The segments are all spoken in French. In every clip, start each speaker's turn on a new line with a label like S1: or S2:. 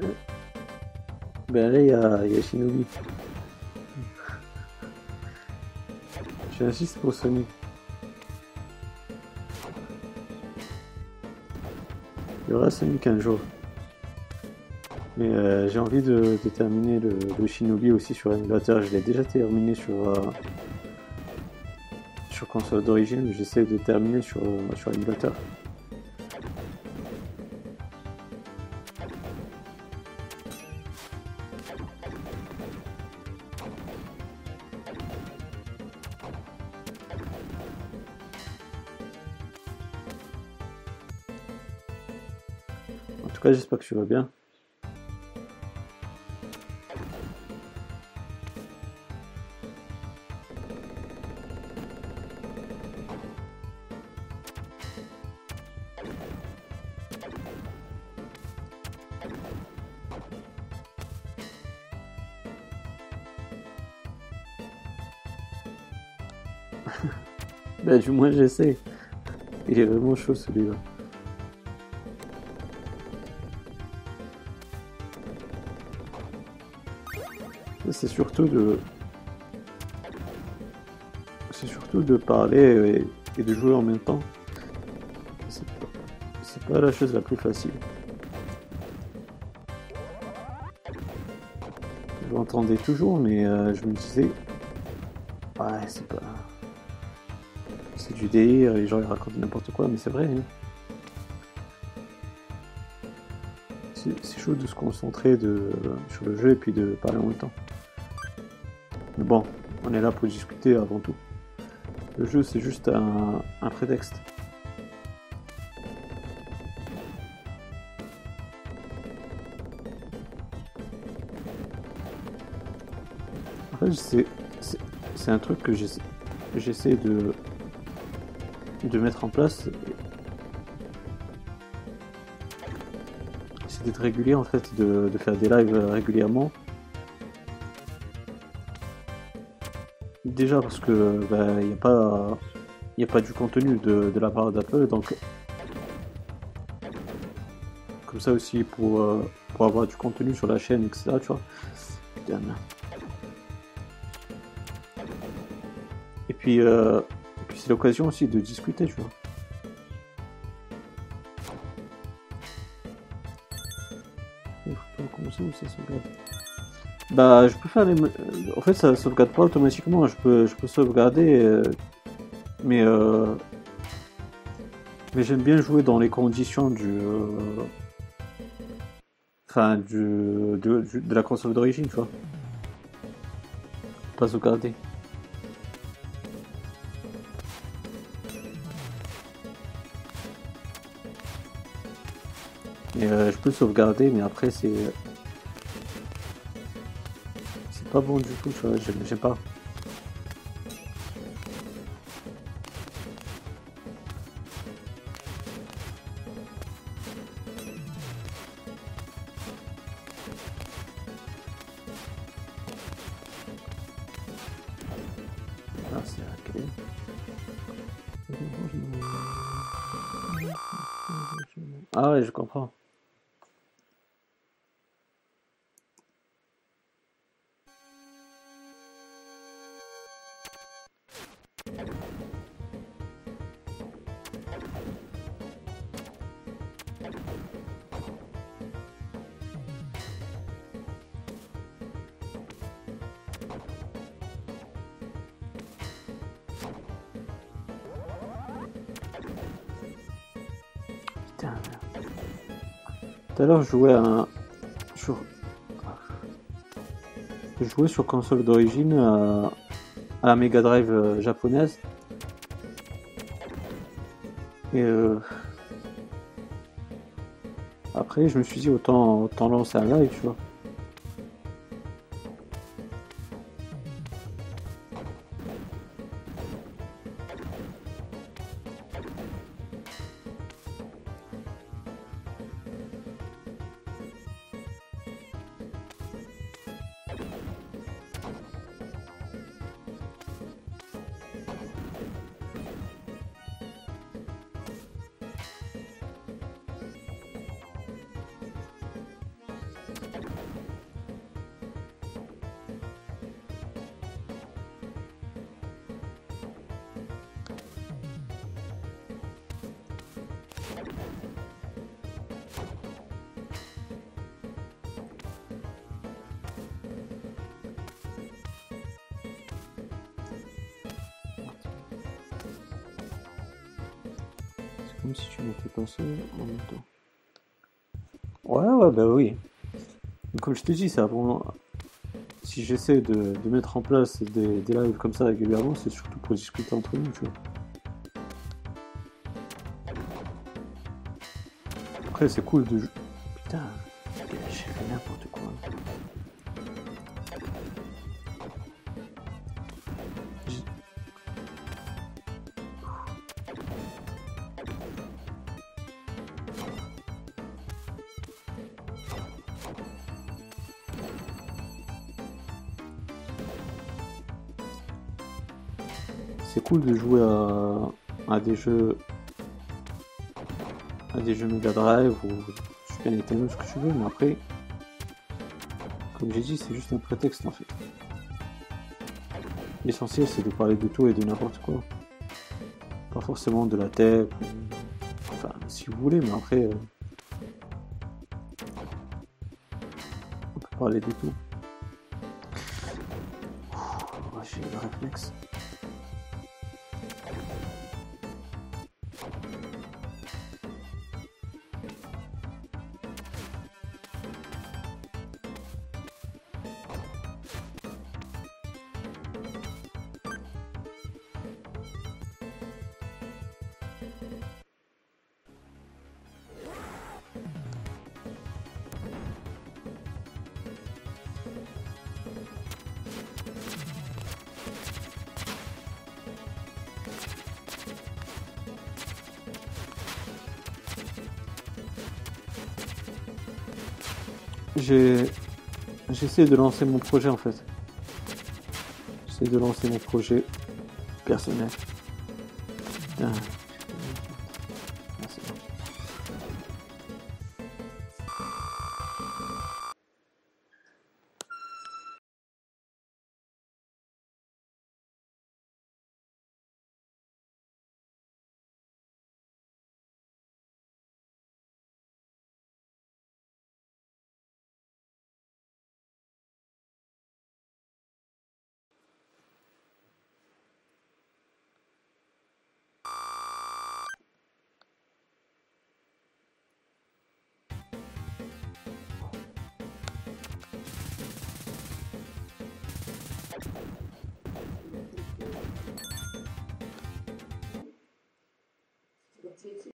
S1: Ben là, il y a, y a Shinobi. J'insiste pour Sonic. Il y aura Sonic un jour. Mais euh, j'ai envie de, terminer le, Shinobi aussi sur émulateur. Je l'ai déjà terminé sur, euh, sur console d'origine, mais j'essaie de terminer sur, euh, sur. J'espère que tu vas bien. Ben, du moins, j'essaie. Il est vraiment chaud celui-là. C'est surtout de. C'est surtout de parler et, de jouer en même temps. C'est pas, pas la chose la plus facile. Je l'entendais toujours, mais euh, je me disais. Ouais, c'est pas. C'est du délire, les gens ils racontent n'importe quoi, mais c'est vrai. hein. C'est chaud de se concentrer sur le jeu et puis de parler en même temps. Là pour discuter avant tout. Le jeu c'est juste un, prétexte. En fait, c'est un truc que j'essa- j'essaie de, de mettre en place. C'est d'être régulier en fait, de, de faire des lives régulièrement. Déjà parce que il n'y a pas a pas du contenu de, de la part d'Apple donc comme ça aussi pour, euh, pour avoir du contenu sur la chaîne etc tu vois. Et puis euh, et puis c'est l'occasion aussi de discuter tu vois. Ça bah, je peux faire les. euh, En fait, ça sauvegarde pas automatiquement. Je peux, je peux sauvegarder, euh, mais euh, mais j'aime bien jouer dans les conditions du, euh, enfin du de, la console d'origine, tu vois. Pas sauvegarder. Et je peux sauvegarder, mais après c'est pas bon du tout, j'aime pas. Je jouais à sur... Console d'origine à... à la Mega Drive euh, japonaise. Et euh, après, je me suis dit autant, autant lancer un live, tu vois. Comme si tu mettais pas ça en même temps. Ouais, ouais, bah oui. Comme je te dis, c'est vraiment... Si j'essaie de, mettre en place des, des lives comme ça régulièrement, c'est surtout pour discuter entre nous, tu vois. Après, c'est cool de... Putain, des jeux à des jeux Mega Drive ou Super Nintendo, ce que tu veux, mais après, comme j'ai dit, c'est juste un prétexte en fait. L'essentiel c'est de parler de tout et de n'importe quoi. Pas forcément de la tech, enfin si vous voulez, mais après, euh, on peut parler de tout. J'essaie de lancer mon projet en fait. J'essaie de lancer mon projet personnel. city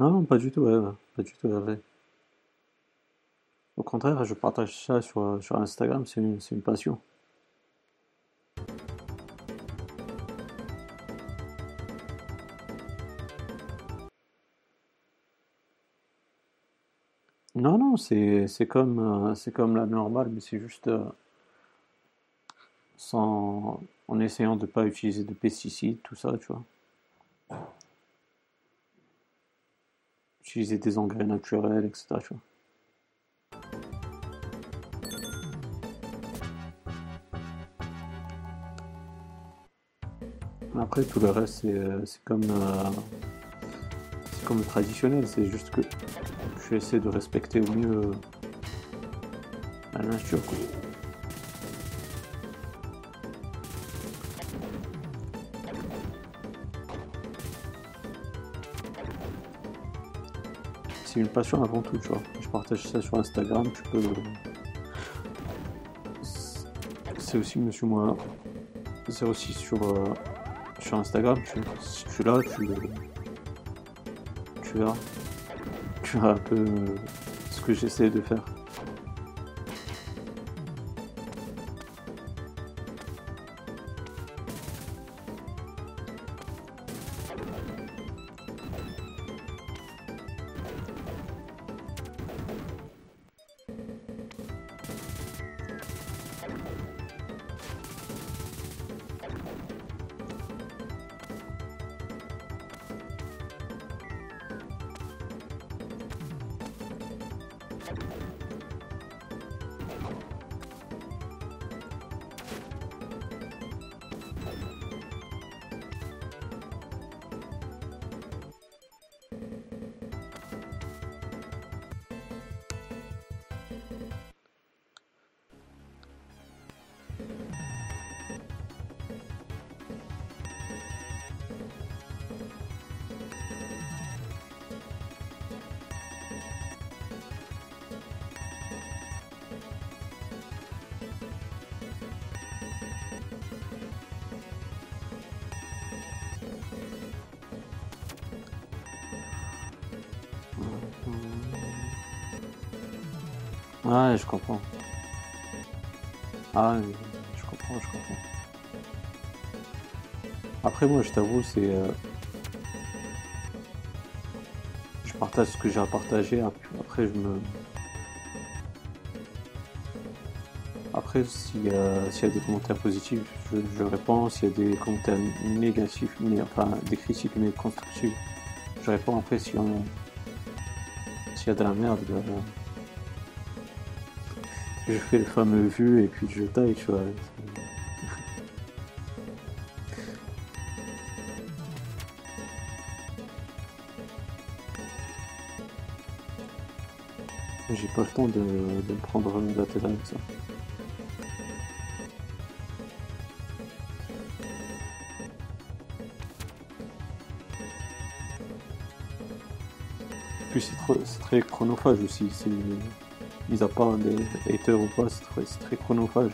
S1: Non, non, pas du tout, ouais, ouais, pas du tout. Au contraire, je partage ça sur, sur Instagram, c'est une, une passion. Non, non, c'est comme, euh, comme la normale, mais c'est juste euh, sans, en essayant de pas utiliser de pesticides, tout ça, tu vois. Utiliser des engrais naturels, etc.. Après, tout le reste, c'est euh, comme, euh, comme traditionnel, c'est juste que je vais essayer de respecter au mieux euh, la nature. C'est une passion avant tout, tu vois. Je partage ça sur Instagram, tu peux... C'est aussi Monsieur Moi. C'est aussi sur, euh, sur Instagram, tu, si tu l'as, tu, tu verras. Tu verras un peu euh, ce que j'essaie de faire. Ouais, je comprends. Ah, je comprends, je comprends. Après, moi, je t'avoue, c'est. euh, je partage ce que j'ai à partager. ap- Après, je me. Après, s'il y a, y a des commentaires positifs, je, je réponds. S'il y a des commentaires négatifs, mais enfin, des critiques mais constructives, je réponds. Après, si on- s'il y a de la merde, ben, je fais le fameux vu et puis je taille, tu vois. J'ai pas le temps de, de me prendre la tête avec ça. C'est trop- c'est très chronophage aussi. C'est, mis à part les haters c'est très, c'est très chronophage.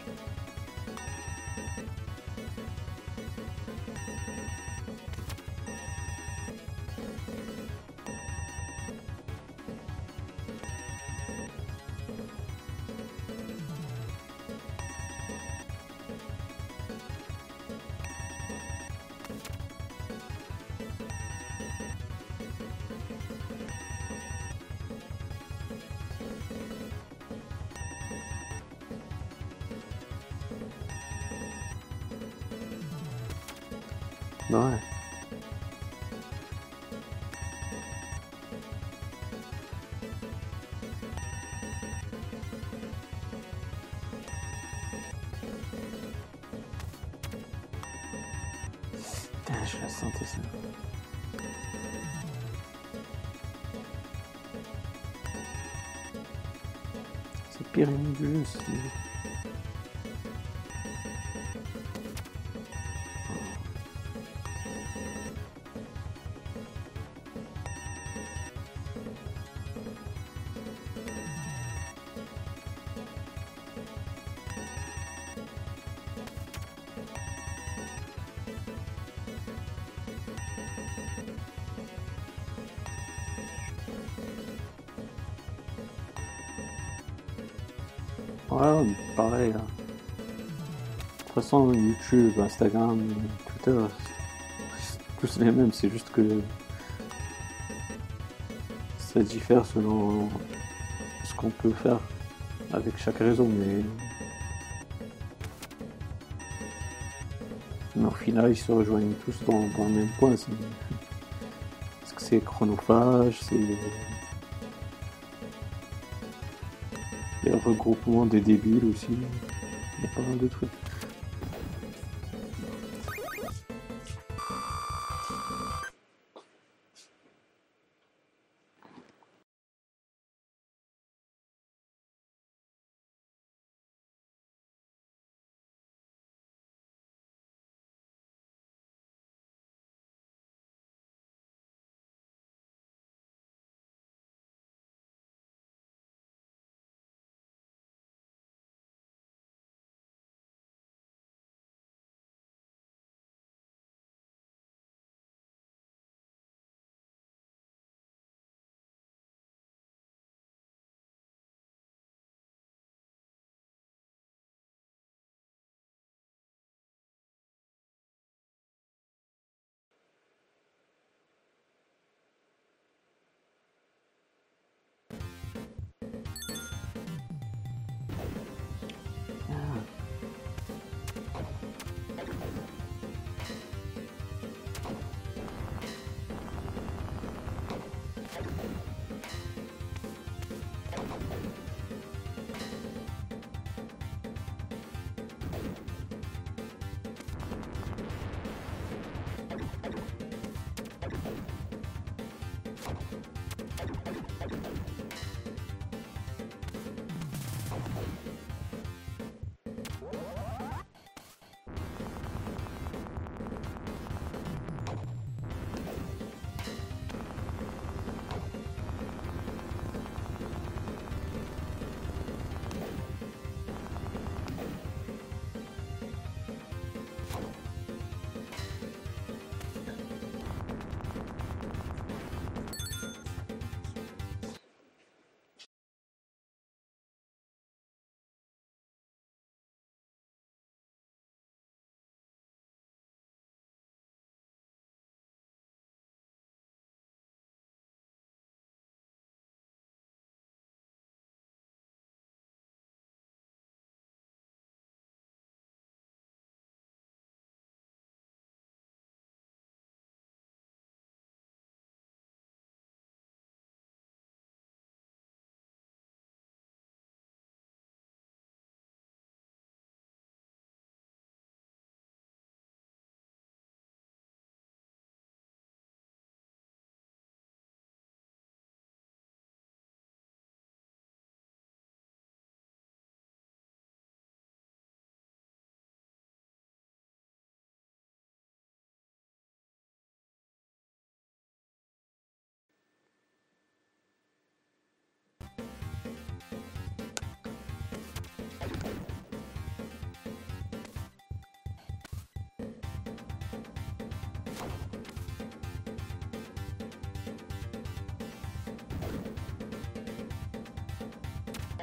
S1: Je la ça. C'est pire c'est... YouTube, Instagram, Twitter, c'est tous les mêmes, c'est juste que ça diffère selon ce qu'on peut faire avec chaque réseau, mais... au final, ils se rejoignent tous dans, le même point. Parce que c'est chronophage, c'est les regroupements des débiles aussi. Il y a pas mal de trucs. channel.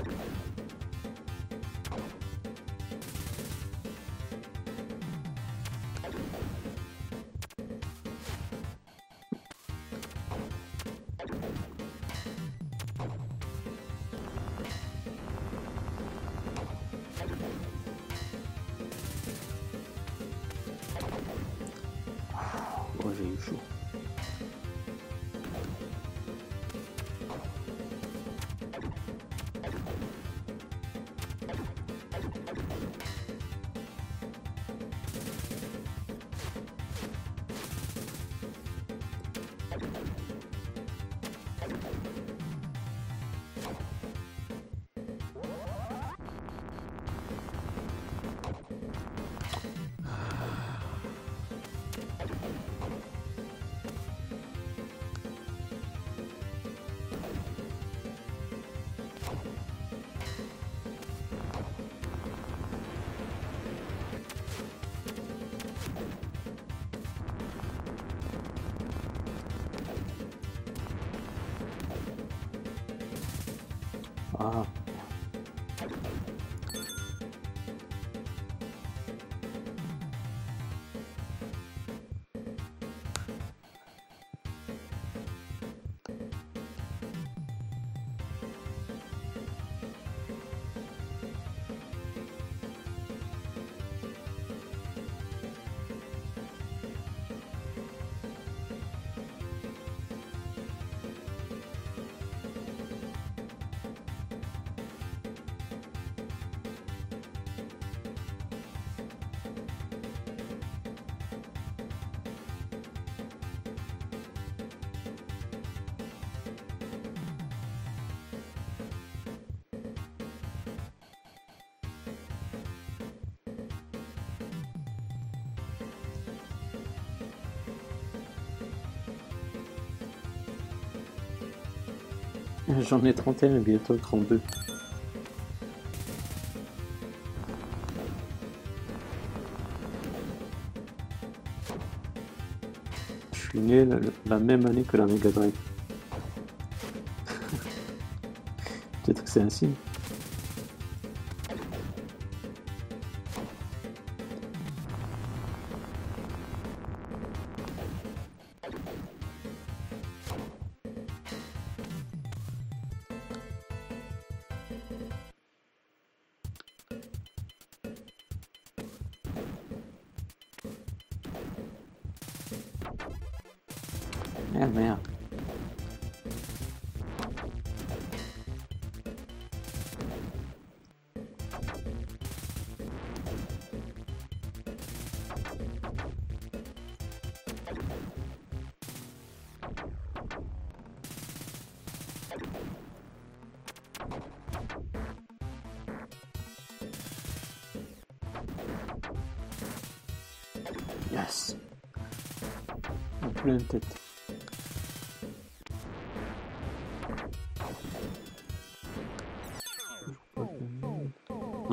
S1: you. J'en ai 31 bientôt 32. Je suis né la, même année que la Mega Drive. Peut-être que c'est un signe.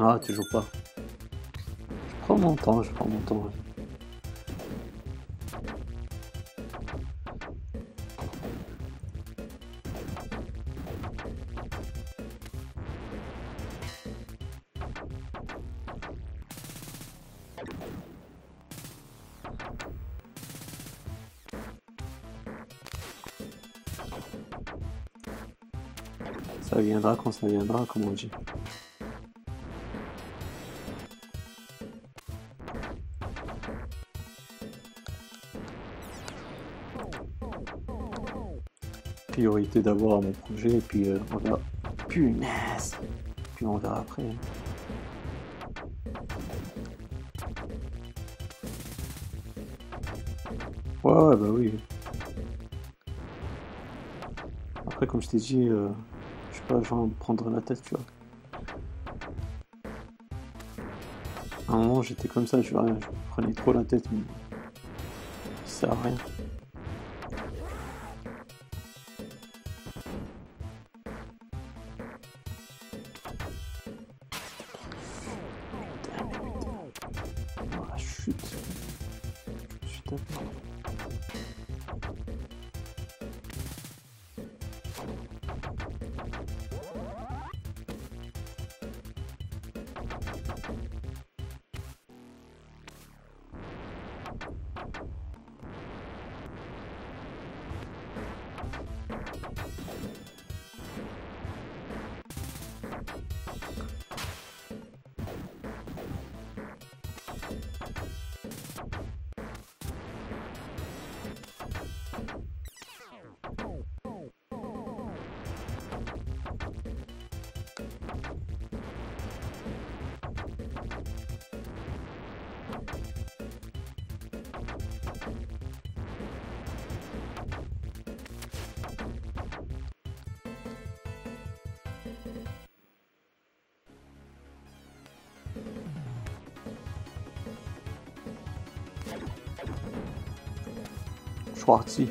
S1: Ah, toujours pas. Je prends mon temps, je prends mon temps. Quand ça viendra, comme on dit. priorité d'abord mon projet et puis euh, on verra. Punaise Puis on verra après. Ouais, ouais, bah oui. Après, comme je t'ai dit, euh, pas, genre prendre la tête, tu vois. À un moment, j'étais comme ça, je, je prenais trop la tête, mais ça sert à rien. Parti.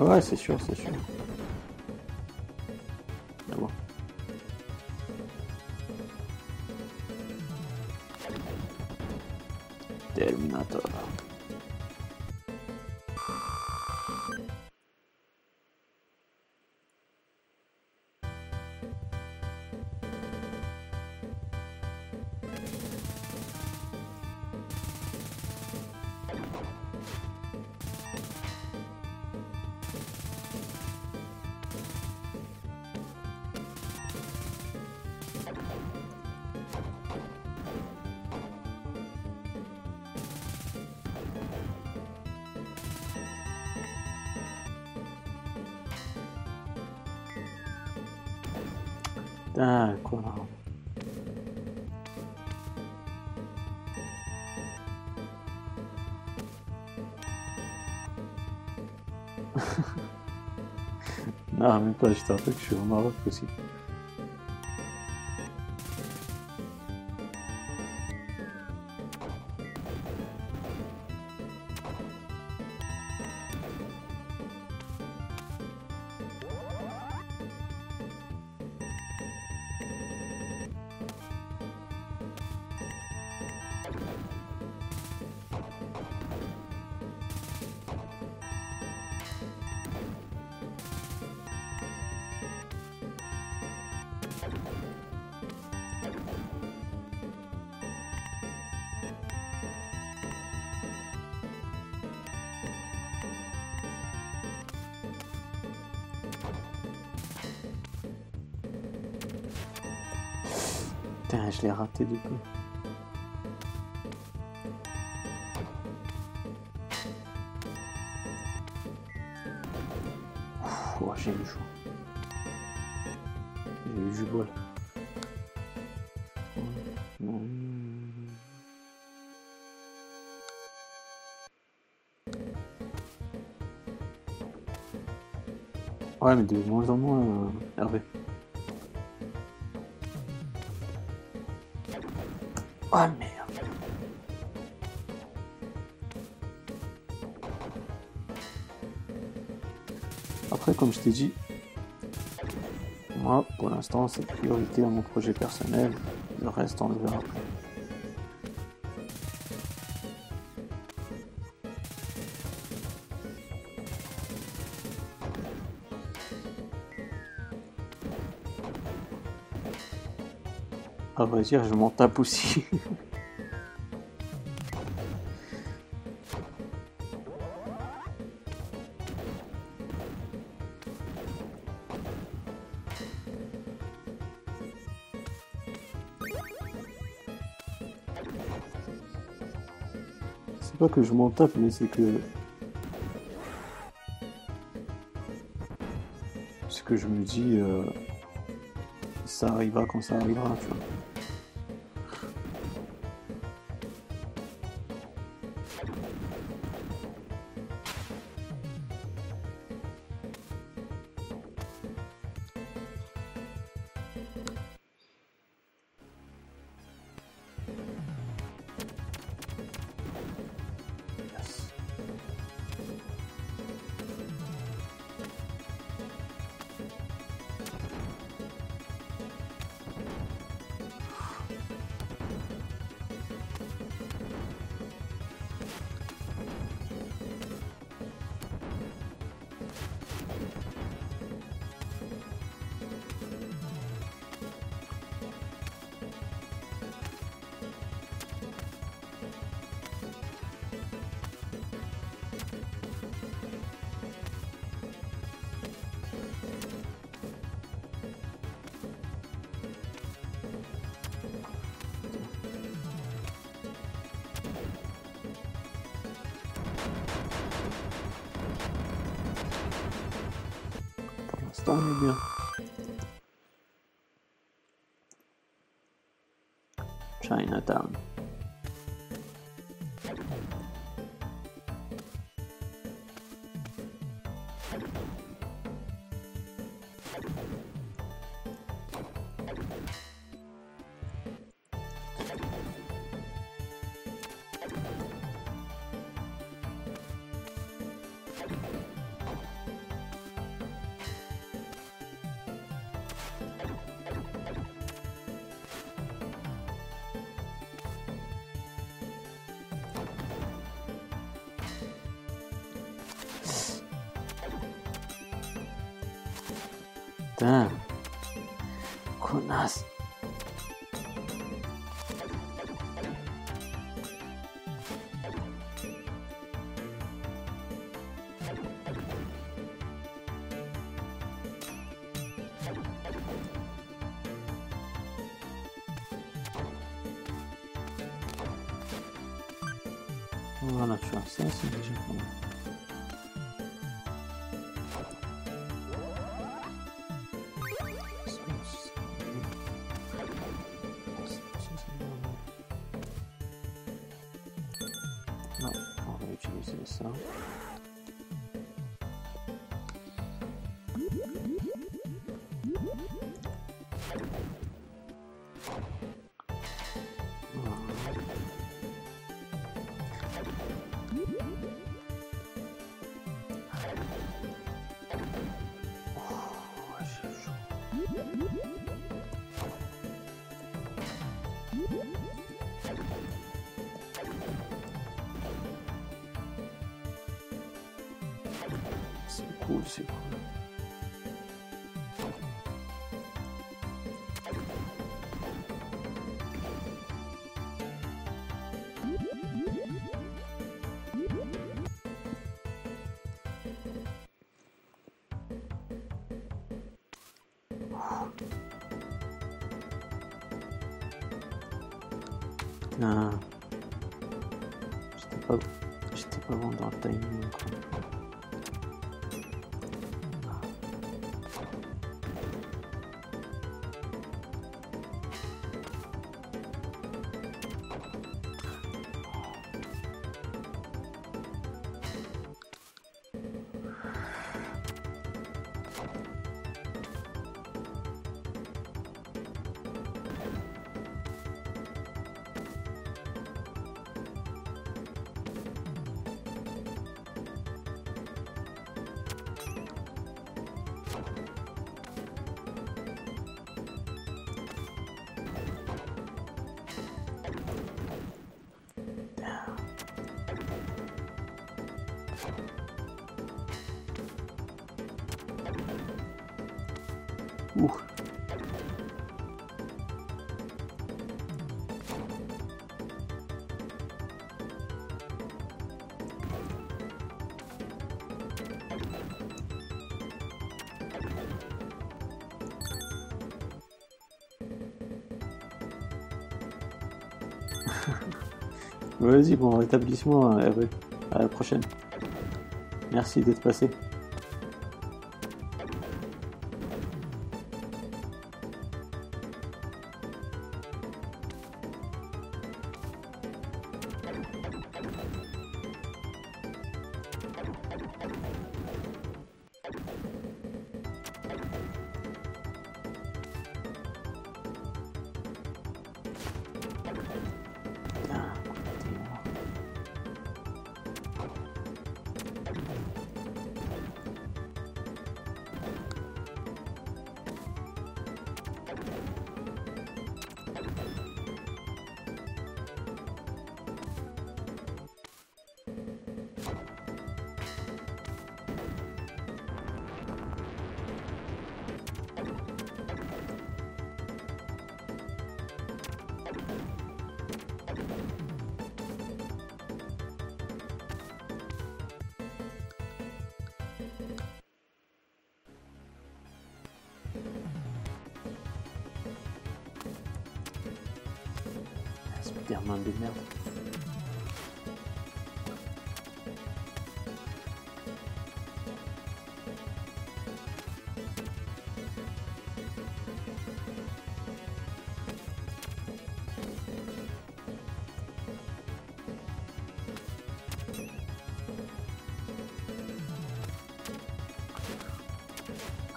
S1: Ouais, c'est sûr, c'est sûr. Non, même pas, je te rappelle que je l'ai raté coup. Oh, j'ai eu chaud. J'ai eu du bol. Ouais, mais de moins en moins, euh, Hervé. Oh merde. Après, comme je t'ai dit, moi, pour l'instant, c'est priorité à mon projet personnel. Le reste, on le verra après. Dire, je m'en tape aussi. C'est pas que je m'en tape, mais c'est que. C'est que je me dis. euh, Ça arrivera quand ça arrivera. Chinatown. J'étais pas bon dans le timing. quoi. Ouh. Vas-y, bon rétablissement, euh. À la prochaine. Merci d'être passé.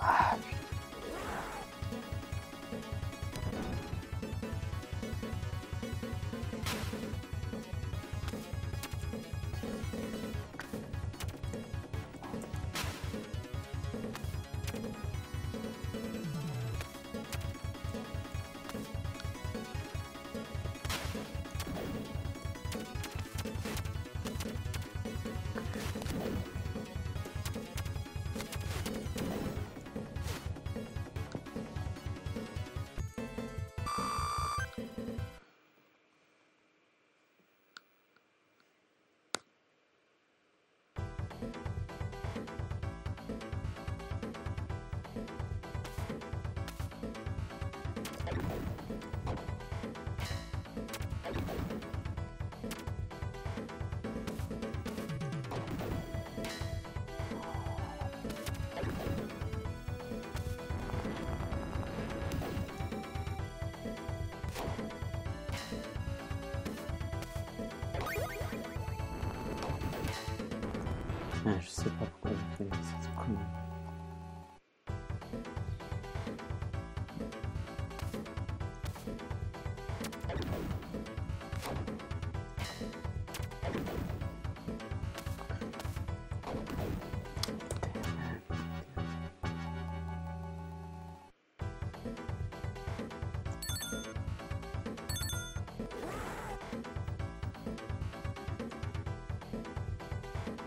S1: Ah, Putain, je sais pas pourquoi j'ai fait cette connerie.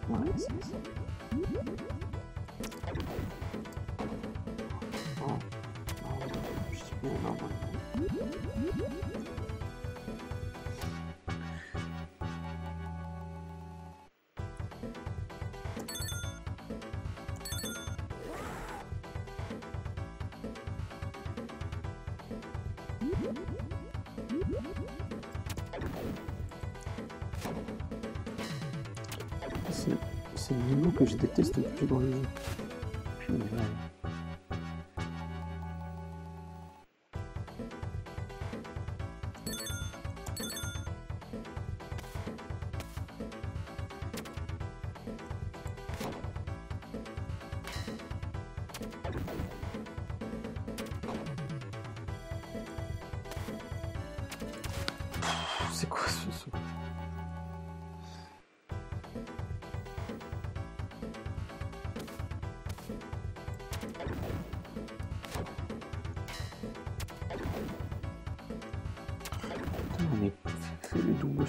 S1: Ouais, C'est le niveau que je déteste le plus dans le jeu.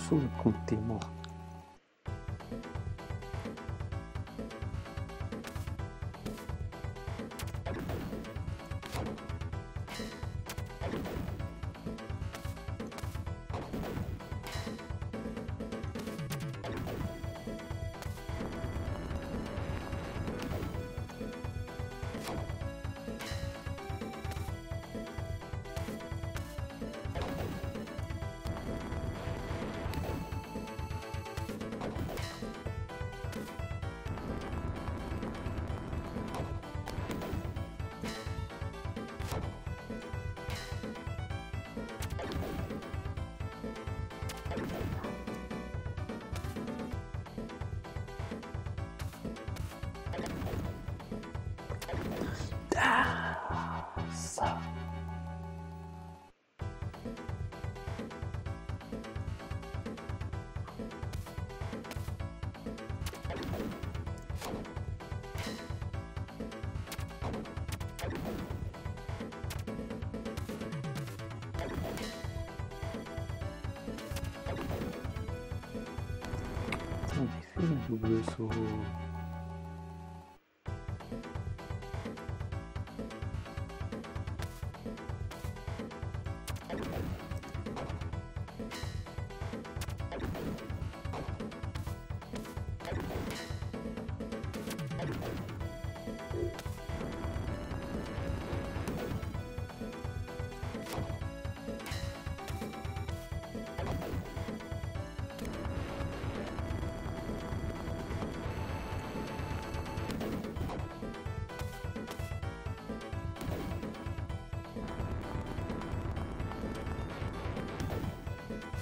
S1: Double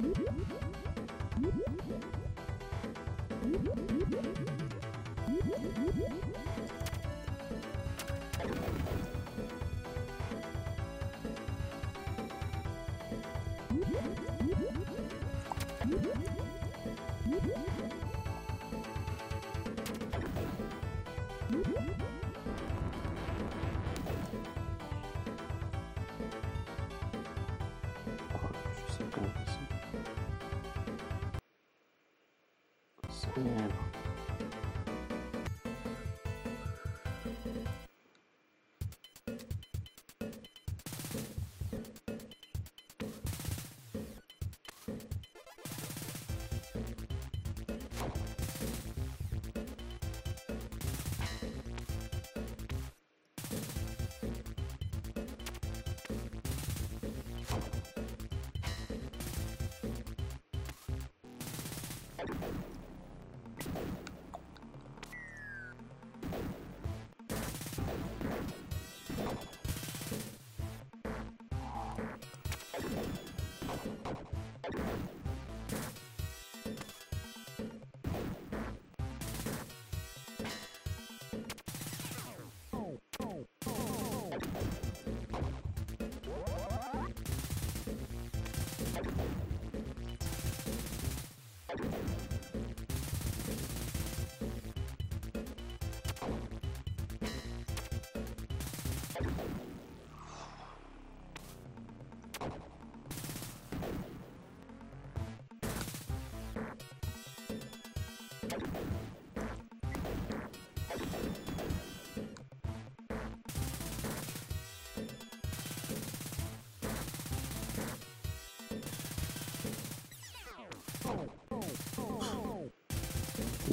S1: Mm-hmm. Yeah.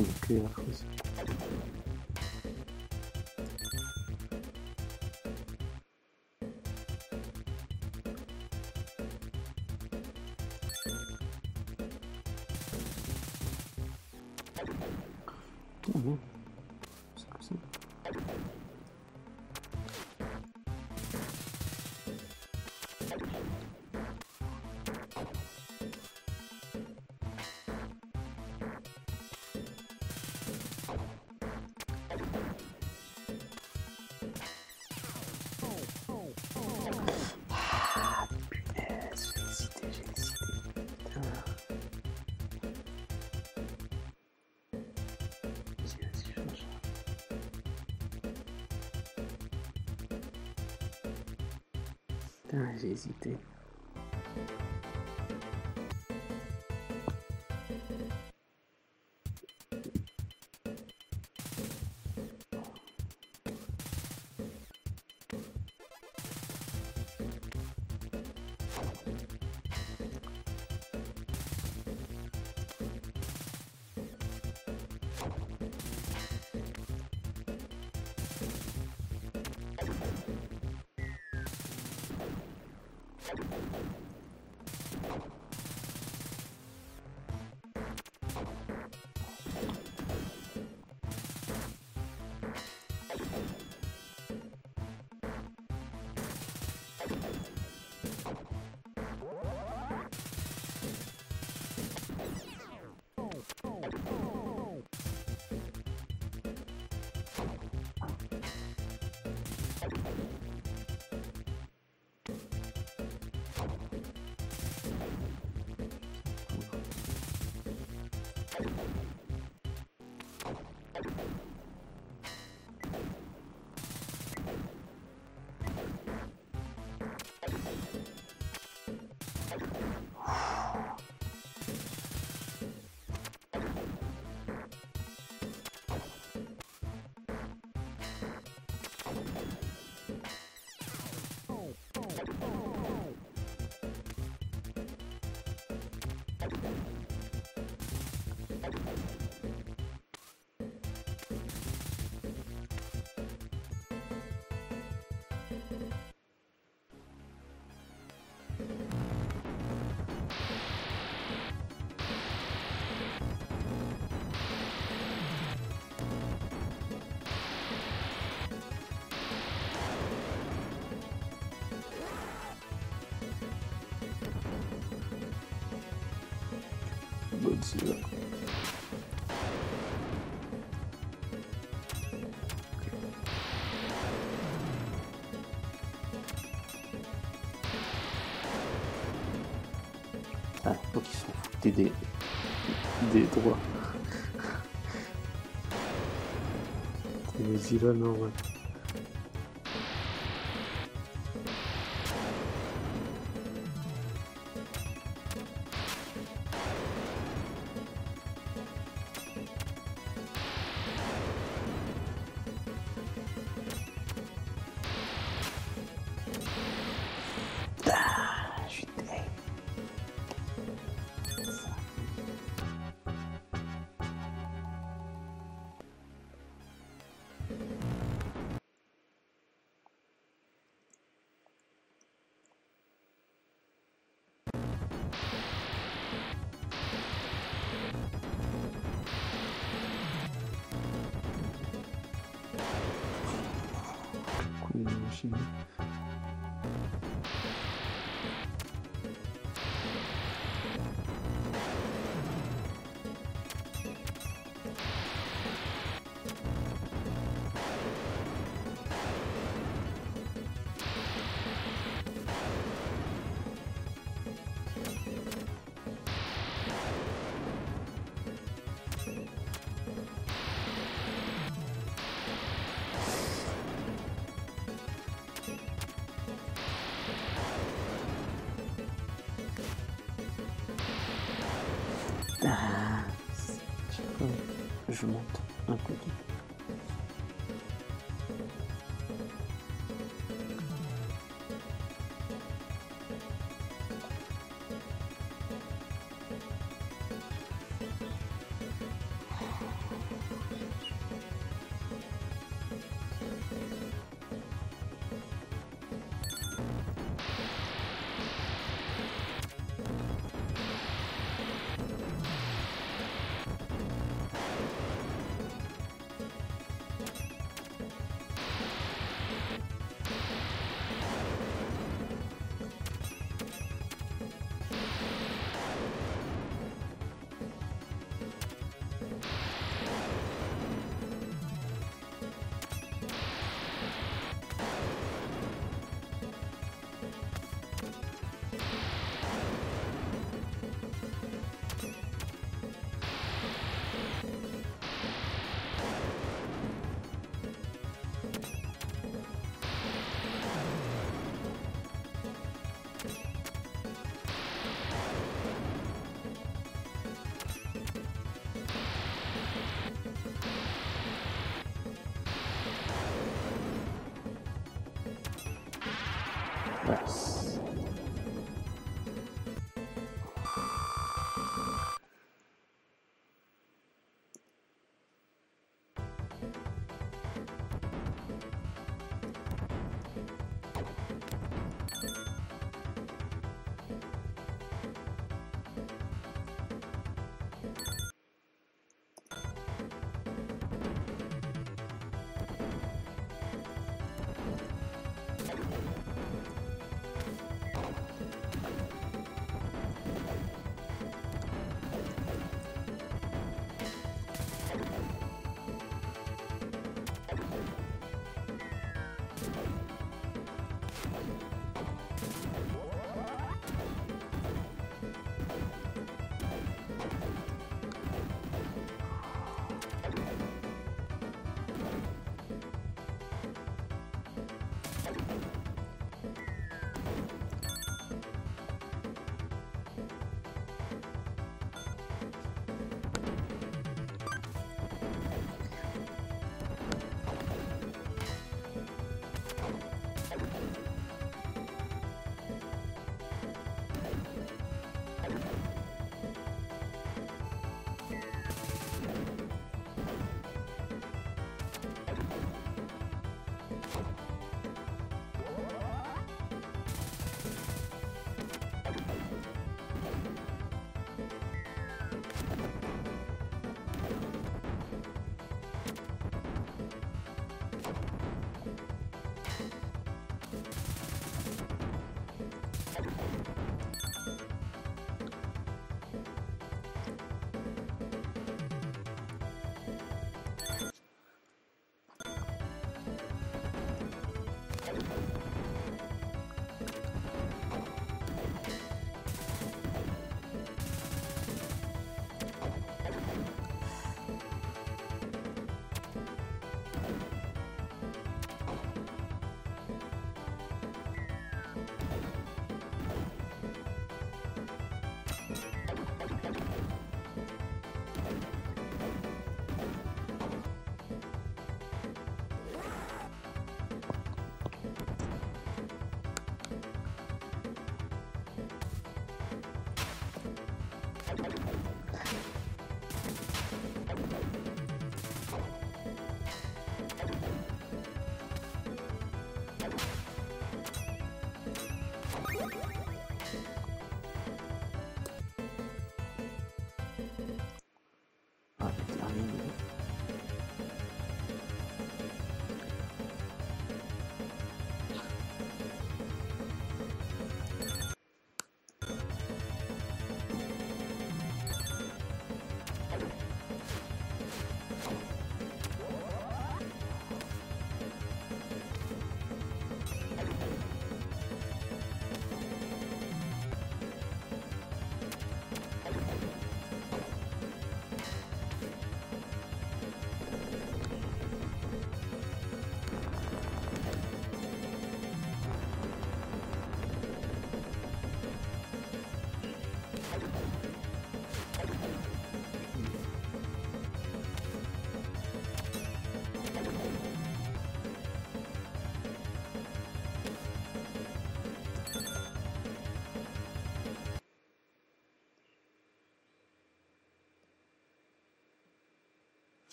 S1: Nucléaire aussi. Oh j'ai hésité. Godzilla. Ah, donc ils sont foutés des, des droits. C'est Godzilla, non. あっ。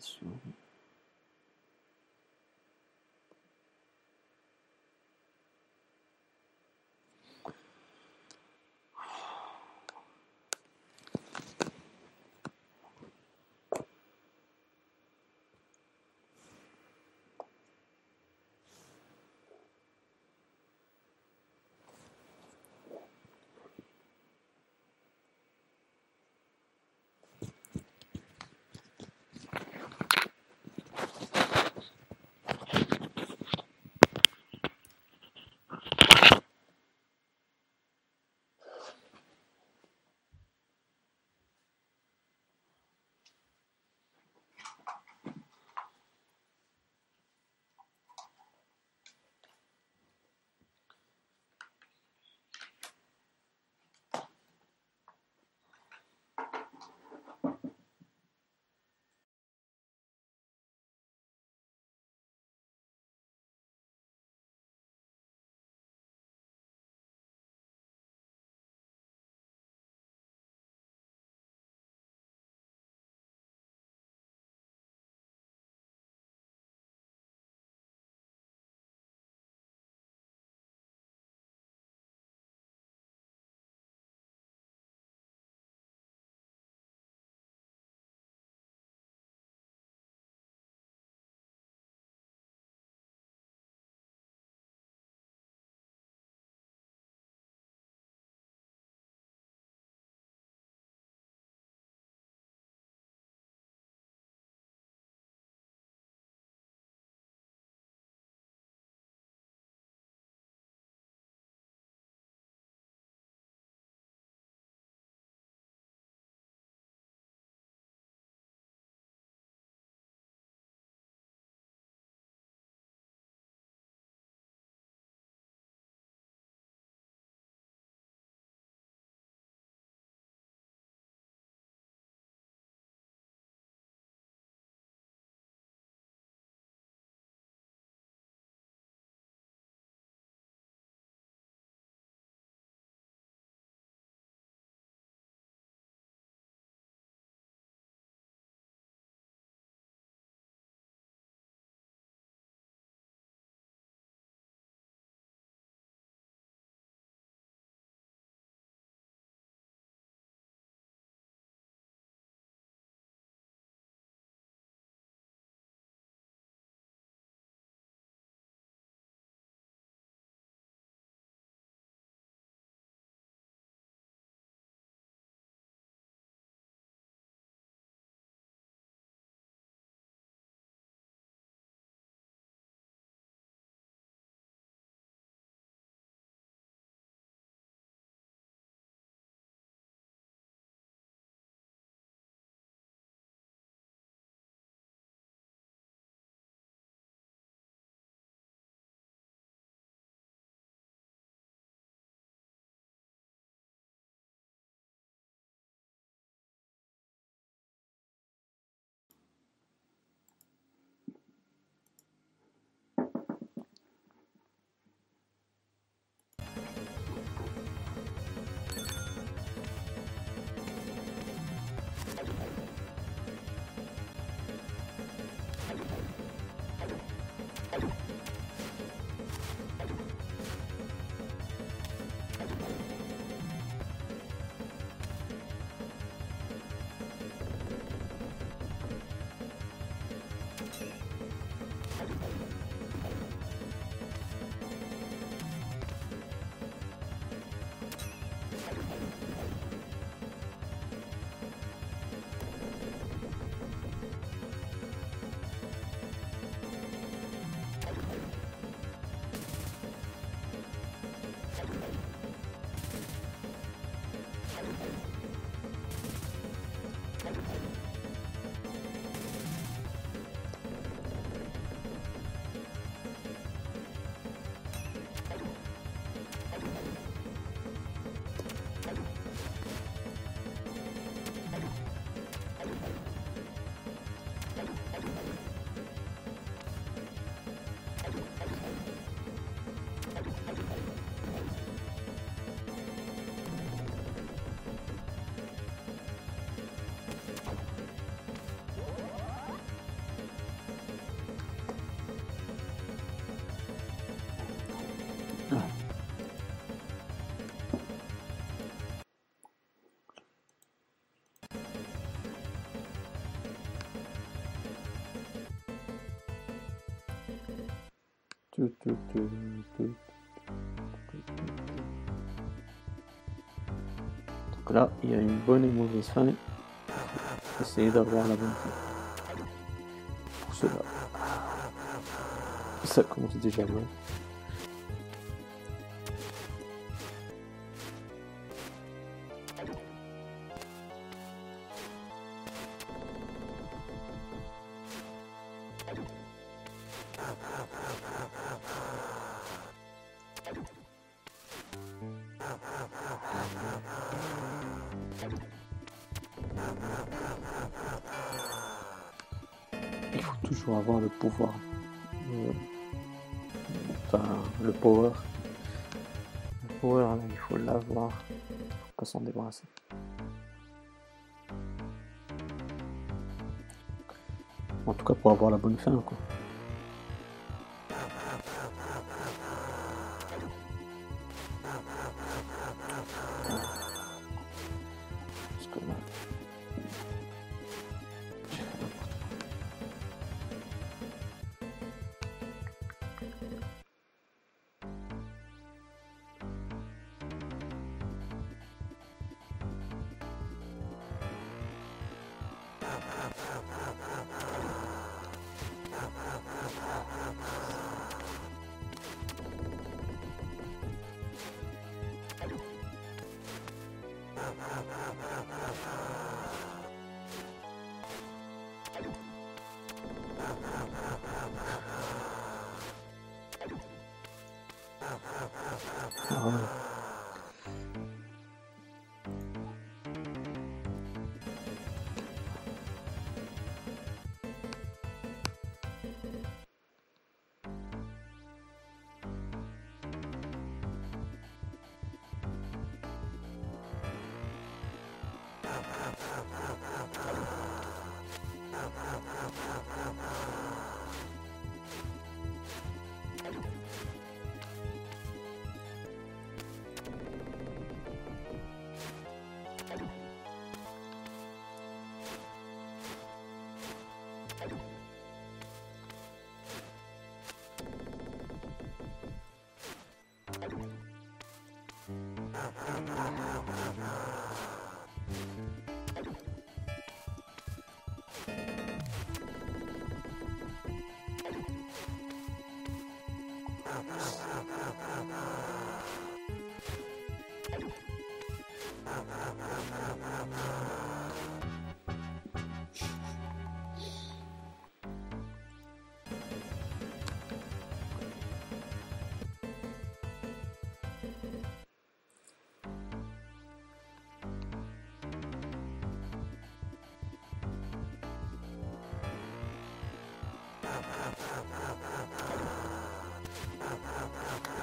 S1: Sauvegarde. Donc là, il y a une bonne et mauvaise fin. Essayez d'avoir la bonne fin. Pour cela. Ça commence déjà mal. Pour avoir la bonne fin, quoi.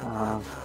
S1: Ah.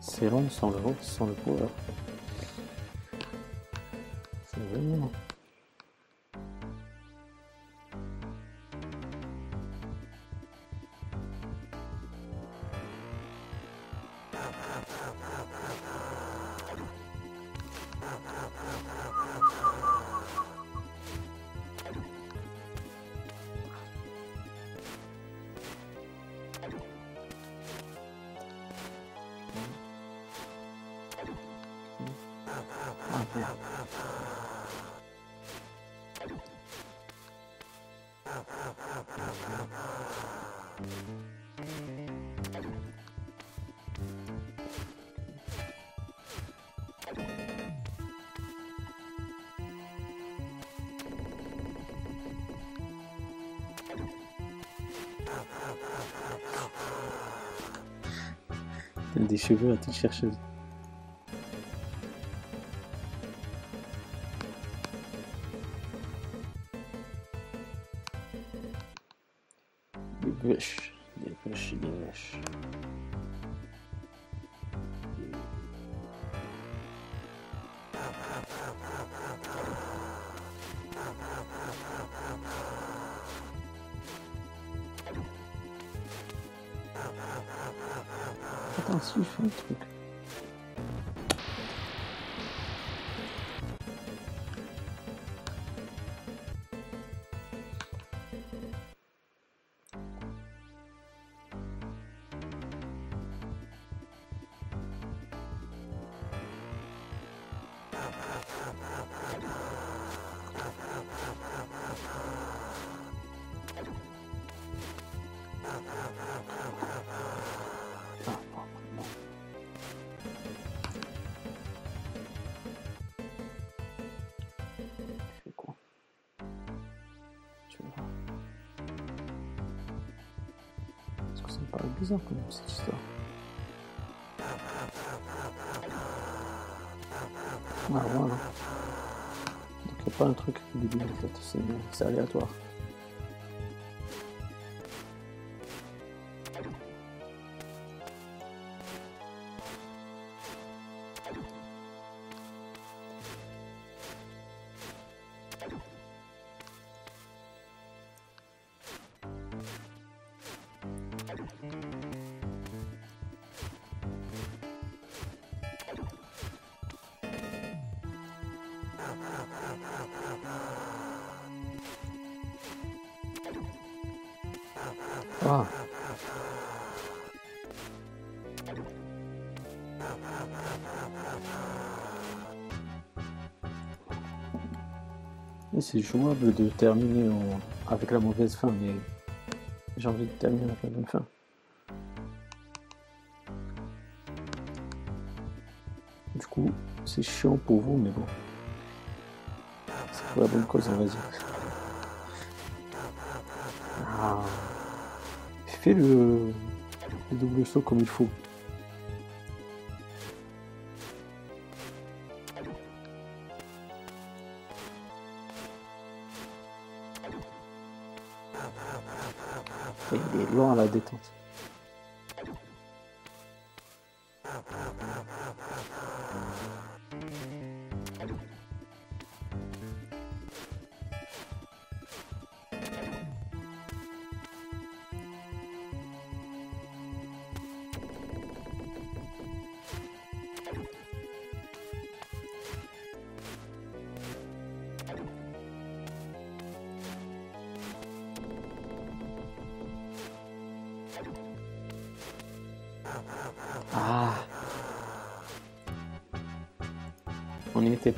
S1: C'est long sans le, sans le power. Cheveux à te chercher. Paraît bizarre quand même cette histoire. Ah voilà. Donc il n'y a pas un truc débile en fait, c'est aléatoire. C'est jouable de terminer en- avec la mauvaise fin, mais j'ai envie de terminer avec la bonne fin. Du coup, c'est chiant pour vous, mais bon. C'est pour la bonne cause, on va dire. Ah. Fais le, le double saut comme il faut. Est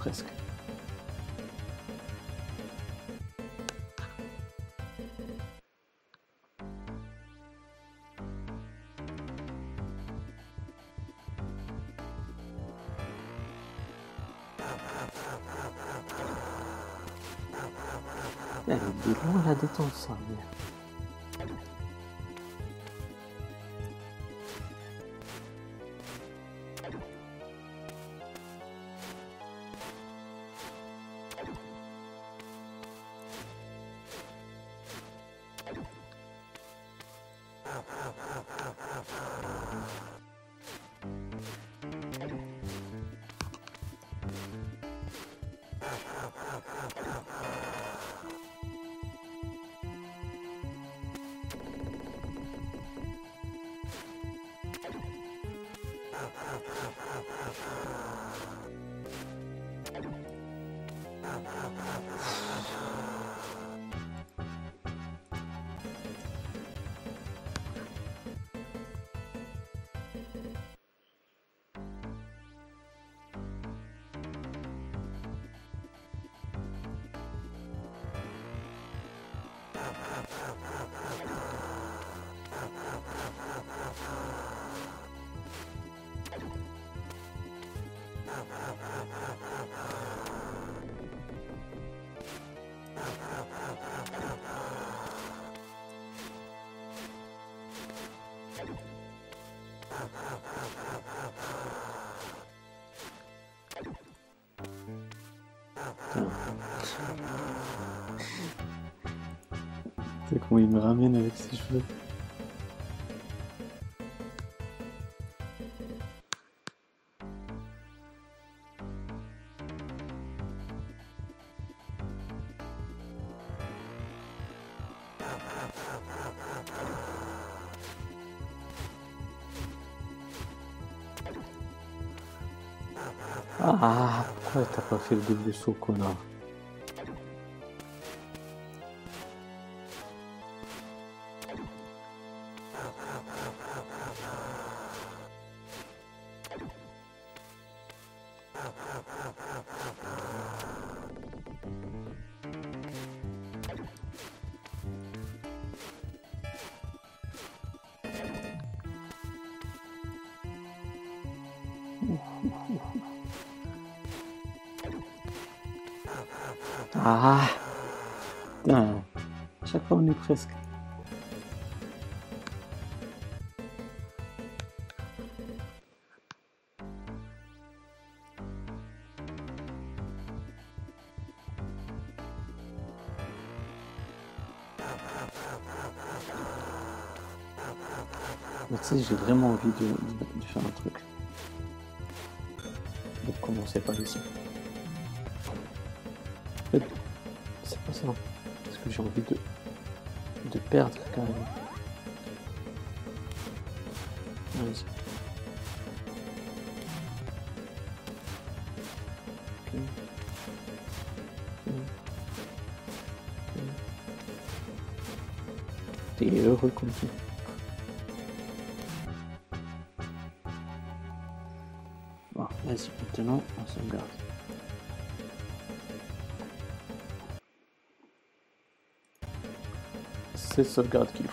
S1: presque. Elle est la détente, ça. Comment il me ramène avec ses cheveux. Ah, pourquoi t'as pas fait le double saut, Ah chaque fois on est presque. Tu j'ai vraiment envie de faire un truc. De commencer par ici. C'est pas ça. Parce que j'ai envie de, de perdre quand même. Allez-y. Heureux comme tout. Maintenant on sauvegarde. C'est sauvegarde qu'il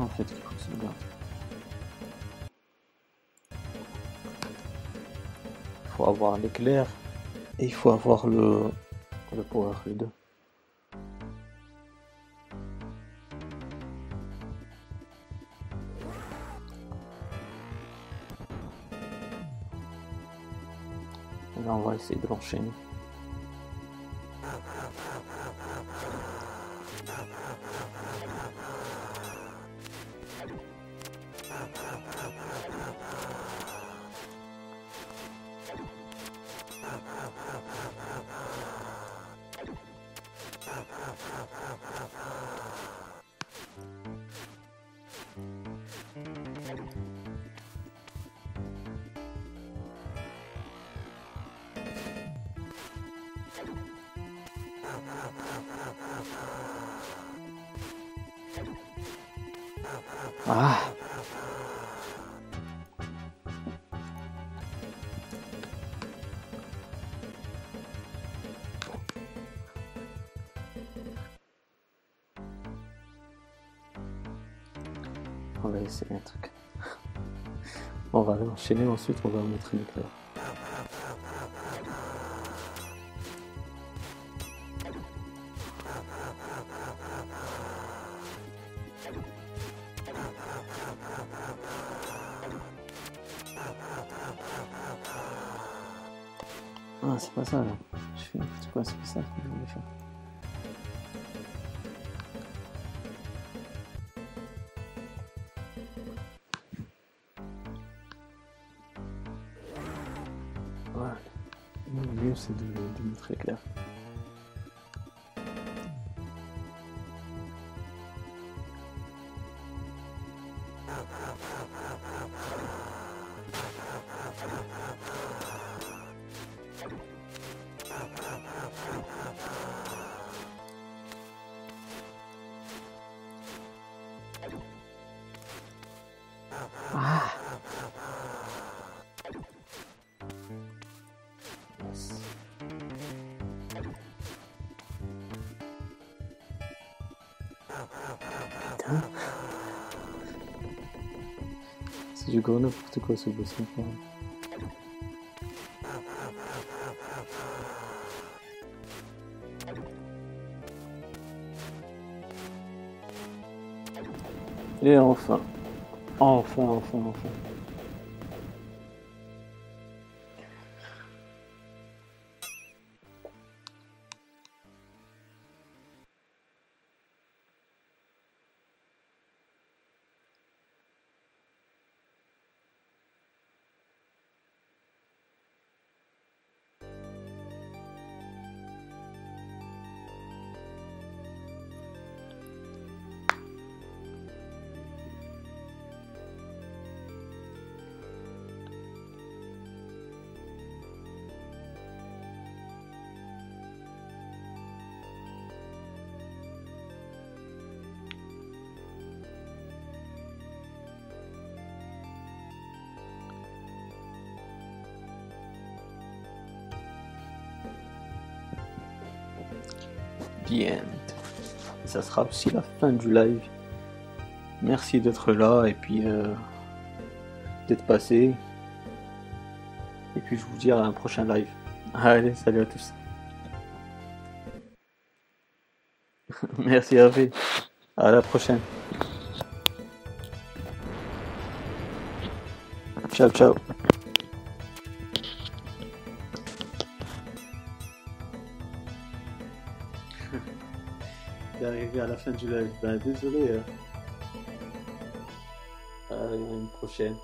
S1: en fait. Il faut avoir l'éclair et il faut avoir le, le power, les deux. Et là, on va essayer de l'enchaîner. Enchaîner ensuite on va montrer l'éclair. Ah, c'est pas ça là. Je fais c'est quoi, c'est pas ça que je voulais faire. Ha ha ha! Du gros n'importe quoi ce boss. Et enfin, enfin, enfin, enfin. Ça sera aussi la fin du live. Merci d'être là et puis euh, d'être passé. Et puis je vous dis à un prochain live. Allez, salut à tous. Merci Hervé. À la prochaine. Ciao, ciao. La fin du live. Ben, désolé. hein. À une prochaine.